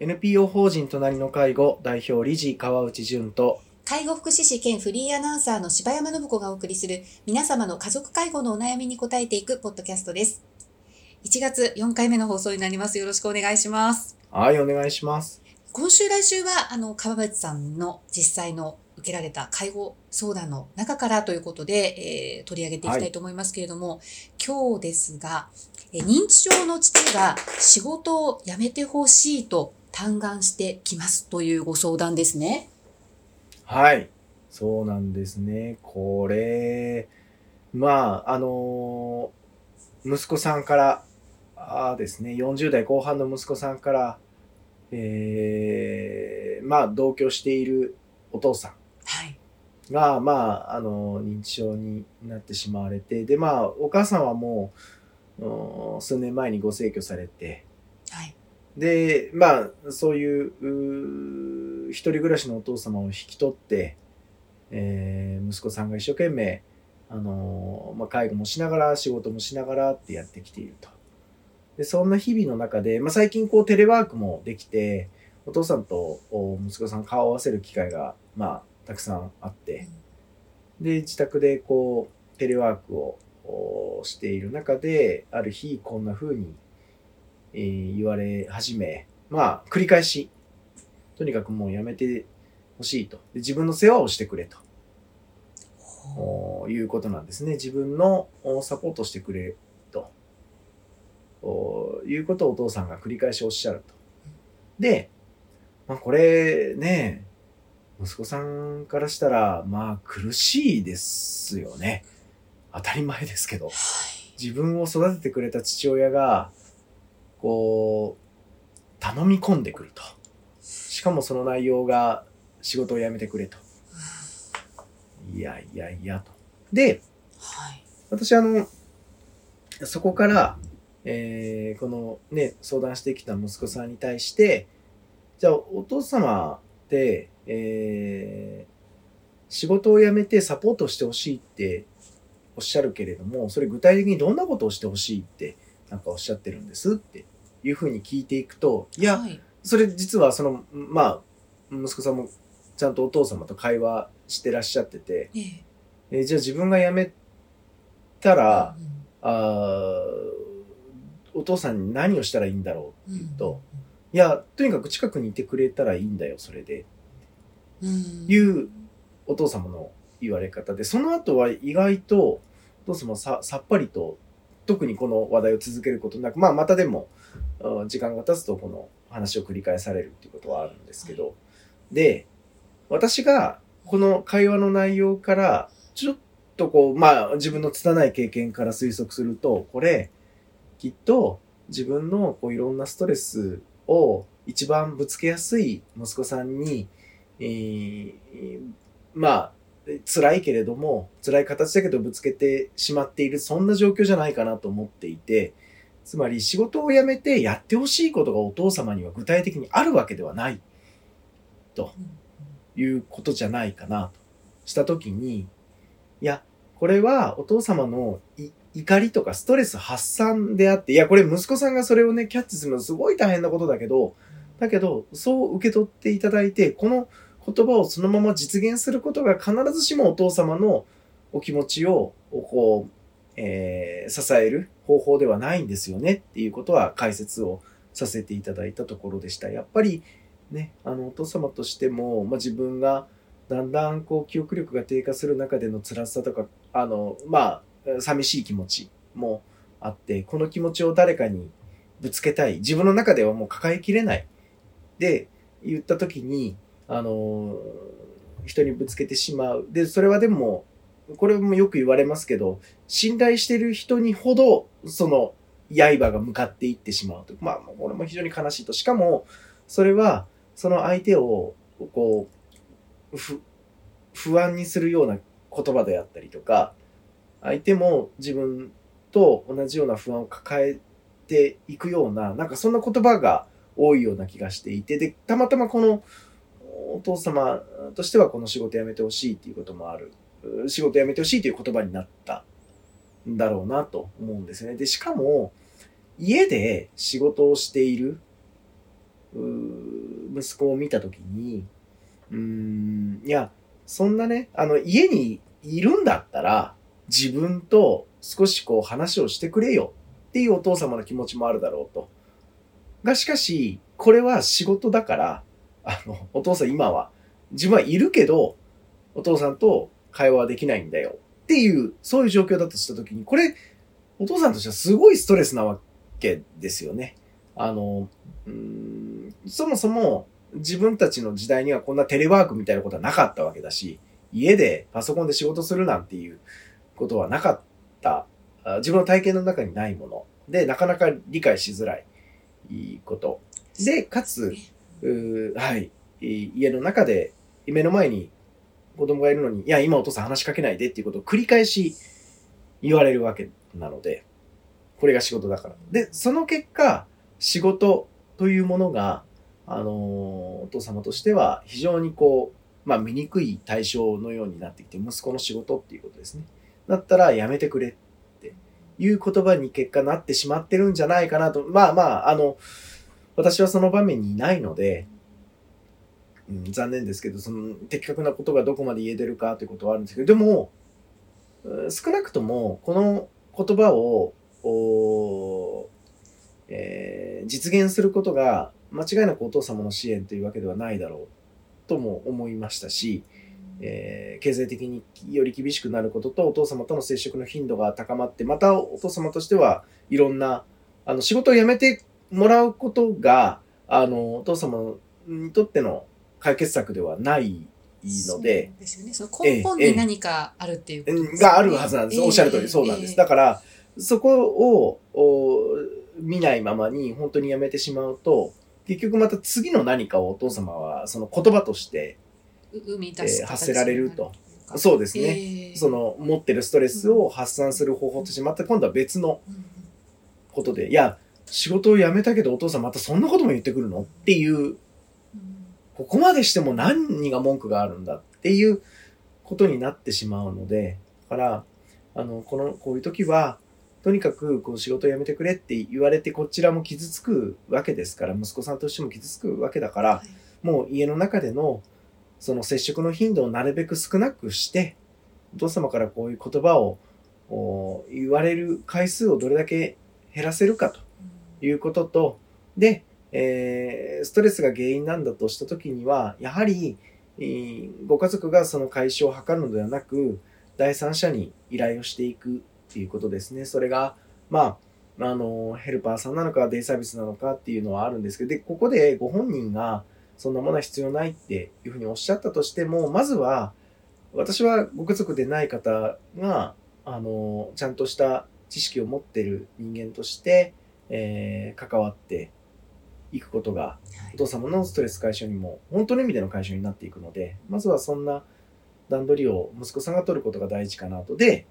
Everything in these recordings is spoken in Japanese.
NPO 法人隣の介護代表理事川内淳と介護福祉士兼フリーアナウンサーの柴山信子がお送りする皆様の家族介護のお悩みに答えていくポッドキャストです。1月4回目の放送になります。よろしくお願いします。はいお願いします今週来週は、あの、川内さんの実際の受けられた介護相談の中からということで、えー取り上げていきたいと思いますけれども、今日ですが、えー認知症の父が仕事を辞めてほしいと嘆願してきますというご相談ですね。はいそうなんですねこれまああの息子さんからあーですね40代後半の息子さんからえーまあ同居しているお父さんはい。が、まあ、あの、認知症になってしまわれて、で、まあ、お母さんはもう、うん数年前にご逝去されて、はい。で、まあ、そういう、う一人暮らしのお父様を引き取って、えー息子さんが一生懸命、あのまあ、介護もしながら、仕事もしながらってやってきていると。で、そんな日々の中で、まあ、最近こうテレワークもできて、お父さんと息子さん顔を合わせる機会が、まあ、たくさんあって、で、自宅でこう、テレワークをしている中で、ある日、こんな風に、えー言われ始め、まあ、繰り返し、とにかくもうやめてほしいと。で自分の世話をしてくれと。おいうことなんですね。自分のおサポートしてくれと。おいうことをお父さんが繰り返しおっしゃると。で、まあこれね、息子さんからしたら、まあ苦しいですよね。当たり前ですけど。自分を育ててくれた父親が、こう、頼み込んでくると。しかもその内容が仕事を辞めてくれと。いやいやいやと。で、はい。私あの、そこから、えーこのね、相談してきた息子さんに対して、じゃあお父様って、えー仕事を辞めてサポートしてほしいっておっしゃるけれども、それ具体的にどんなことをしてほしいってなんかおっしゃってるんですっていうふうに聞いていくと、いや、はい。それ実はその、まあ、息子さんもちゃんとお父様と会話してらっしゃってて、えじゃあ自分が辞めたら、うんあーお父さんに何をしたらいいんだろうって言うと、うん。いや、とにかく近くにいてくれたらいいんだよ、それで。うん。いうお父様の言われ方で、その後は意外と、お父様ささっぱりと、特にこの話題を続けることなく、まあまたでも、うん時間が経つとこの話を繰り返されるっていうことはあるんですけど、で、私がこの会話の内容から、ちょっとこう、まあ自分の拙い経験から推測すると、これ、きっと自分のこういろんなストレスを一番ぶつけやすい息子さんに、えーまあ、辛いけれども、辛い形だけどぶつけてしまっている、そんな状況じゃないかなと思っていて、つまり仕事を辞めてやってほしいことがお父様には具体的にあるわけではない、ということじゃないかなとしたときに、いや、これはお父様の怒りとかストレス発散であって、いや、これ息子さんがそれをね、キャッチするのすごい大変なことだけど、だけど、そう受け取っていただいて、この言葉をそのまま実現することが必ずしもお父様のお気持ちを、こう、えー支える方法ではないんですよねっていうことは解説をさせていただいたところでした。やっぱりね、あの、お父様としても、まあ、自分がだんだんこう記憶力が低下する中での辛さとか、あの、まあ、寂しい気持ちもあって、この気持ちを誰かにぶつけたい。自分の中ではもう抱えきれない。で、言った時に、あの、人にぶつけてしまう。で、それはでも、これもよく言われますけど、信頼してる人にほど、その、刃が向かっていってしまうと。まあ、これも非常に悲しいと。しかも、それは、その相手を、こう、ふ、不安にするような言葉であったりとか、相手も自分と同じような不安を抱えていくような、なんかそんな言葉が多いような気がしていて、で、たまたまこのお父様としてはこの仕事辞めてほしいっていうこともある。仕事辞めてほしいという言葉になったんだろうなと思うんですね。で、しかも、家で仕事をしている息子を見たときに、うーん、いや、そんなね、あの、家にいるんだったら、自分と少しこう話をしてくれよっていうお父様の気持ちもあるだろうと。が、しかし、これは仕事だから、あの、お父さん今は、自分はいるけど、お父さんと会話はできないんだよっていう、そういう状況だとしたときに、これ、お父さんとしてはすごいストレスなわけですよね。あの、うーんそもそも自分たちの時代にはこんなテレワークみたいなことはなかったわけだし、家でパソコンで仕事するなんていうことはなかった。あ自分の体験の中にないもの。で、なかなか理解しづらいこと。で、かつ、はい、い家の中で、目の前に子供がいるのに、いや、今お父さん話しかけないでっていうことを繰り返し言われるわけなので、これが仕事だから。で、その結果、仕事というものが、あのーお父様としては非常にこう、まあ、醜い対象のようになってきて、息子の仕事っていうことですね。だったらやめてくれっていう言葉に結果なってしまってるんじゃないかなと。まあまあ、あの、私はその場面にいないので、うん、残念ですけど、その的確なことがどこまで言えてるかということはあるんですけど、でも、少なくともこの言葉を、えー実現することが間違いなくお父様の支援というわけではないだろうとも思いましたし、えー経済的により厳しくなることとお父様との接触の頻度が高まってまたお父様としてはいろんなあの仕事を辞めてもらうことがあのお父様にとっての解決策ではないので、ですよね。その根本に何かあるっていうことですよねがあるはずなんです。おっしゃる通りそうなんです。だかから、そこをお見ないままに本当にやめてしまうと、結局また次の何かをお父様はその言葉として、ら生み出すえー発せられるとそうですね。えーその持ってるストレスを発散する方法として、また今度は別のうんことで、いや、仕事を辞めたけどお父さんまたそんなことも言ってくるのっていう、うんここまでしても何が文句があるんだっていうことになってしまうので、だから、あの、この、こういう時は、とにかく、こう、仕事を辞めてくれって言われて、こちらも傷つくわけですから、息子さんとしても傷つくわけだから、はい。もう家の中での、その接触の頻度をなるべく少なくして、お父様からこういう言葉をお言われる回数をどれだけ減らせるかということと、で、えーストレスが原因なんだとしたときには、やはり、えーご家族がその解消を図るのではなく、第三者に依頼をしていくっていうことですね。それが、まあ、あの、ヘルパーさんなのか、デイサービスなのかっていうのはあるんですけど、で、ここでご本人が、そんなものは必要ないっていうふうにおっしゃったとしても、まずは、私はご家族でない方が、あの、ちゃんとした知識を持ってる人間として、えー関わっていくことが、はいお父様のストレス解消にも、本当の意味での解消になっていくので、まずはそんな段取りを息子さんが取ることが大事かなと。で、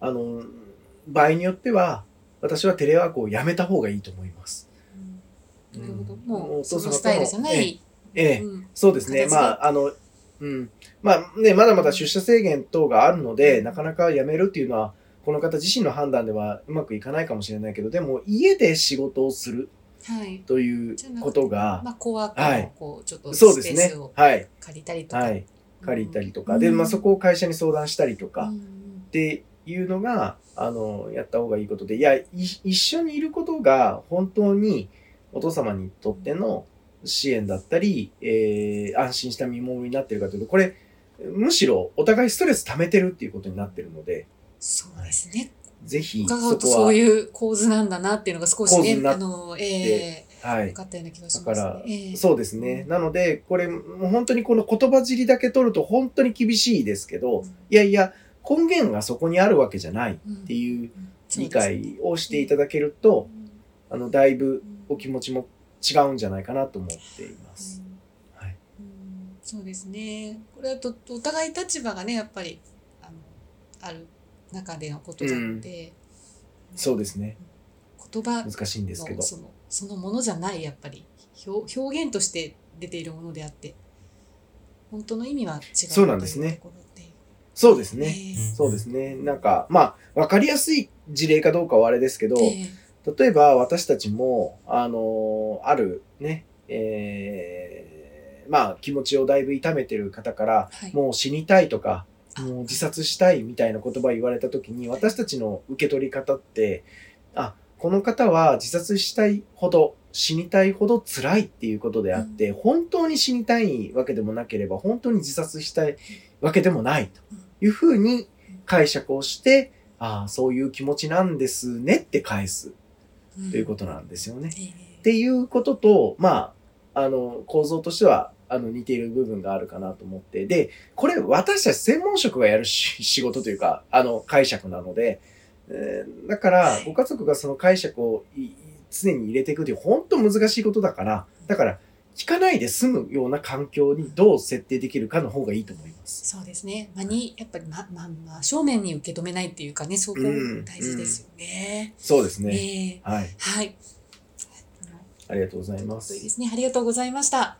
あの、場合によっては、私はテレワークをやめた方がいいと思います。なるほど。うんもう、お父様とスタイルじゃなええい。ええうんそうですね。まあ、あの、うん。まあね、まだまだ出社制限等があるので、なかなか辞めるっていうのは、この方自身の判断ではうまくいかないかもしれないけど、でも家で仕事をするはい。ということが、まあ、コワークこう、ちょっとそうですねスペースを。はい。借りたりとか。はい。借りたりとか。うんで、まあそこを会社に相談したりとか、うんっていうのが、あの、やった方がいいことで、いや、い一緒にいることが本当にお父様にとっての支援だったり、えー安心した見守りになってるかというと、これ、むしろお互いストレス溜めてるっていうことになってるので、そうですね。ぜひ伺そうこは、とそういう構図なんだなっていうのが少しねあの、ええはい。分かったような気がしだますね。から、ええ。そうですね。なので、これ、もう本当にこの言葉尻だけ取ると本当に厳しいですけど、いやいや、根源がそこにあるわけじゃないっていう理解をしていただけると、あの、だいぶお気持ちも違うんじゃないかなと思っています。はい。うん。そうですね。これはとお互い立場がね、やっぱりあのある中でのことなので、そうですね。言葉難しいんですけどの。そのそのものじゃないやっぱり表表現として出ているものであって、本当の意味は違うそうなんですねそうですね。ええそうですね。なんか、まあ、わかりやすい事例かどうかはあれですけど、ええ例えば私たちも、あの、あるね、えーまあ気持ちをだいぶ痛めてる方から、はいもう死にたいとか、あもう自殺したいみたいな言葉を言われた時に、私たちの受け取り方って、あ、この方は自殺したいほど、死にたいほど辛いっていうことであって、本当に死にたいわけでもなければ、本当に自殺したいわけでもないというふうに解釈をして、ああ、そういう気持ちなんですねって返すということなんですよね。ええ。っていうことと、まあ、あの、構造としては、あの、似ている部分があるかなと思って。で、これ、私たち専門職がやるし仕事というか、あの、解釈なので、えーだから、ご家族がその解釈を常に入れていくという、本当難しいことだから、だから、聞かないで済むような環境にどう設定できるかの方がいいと思います。そうですね。まあ、に、やっぱり、ま、まあ、まあ、正面に受け止めないっていうかね、そこうん大事ですよね。そうですね。ねえはい。はい。ありがとうございま。そうですすね。ありがとうございました。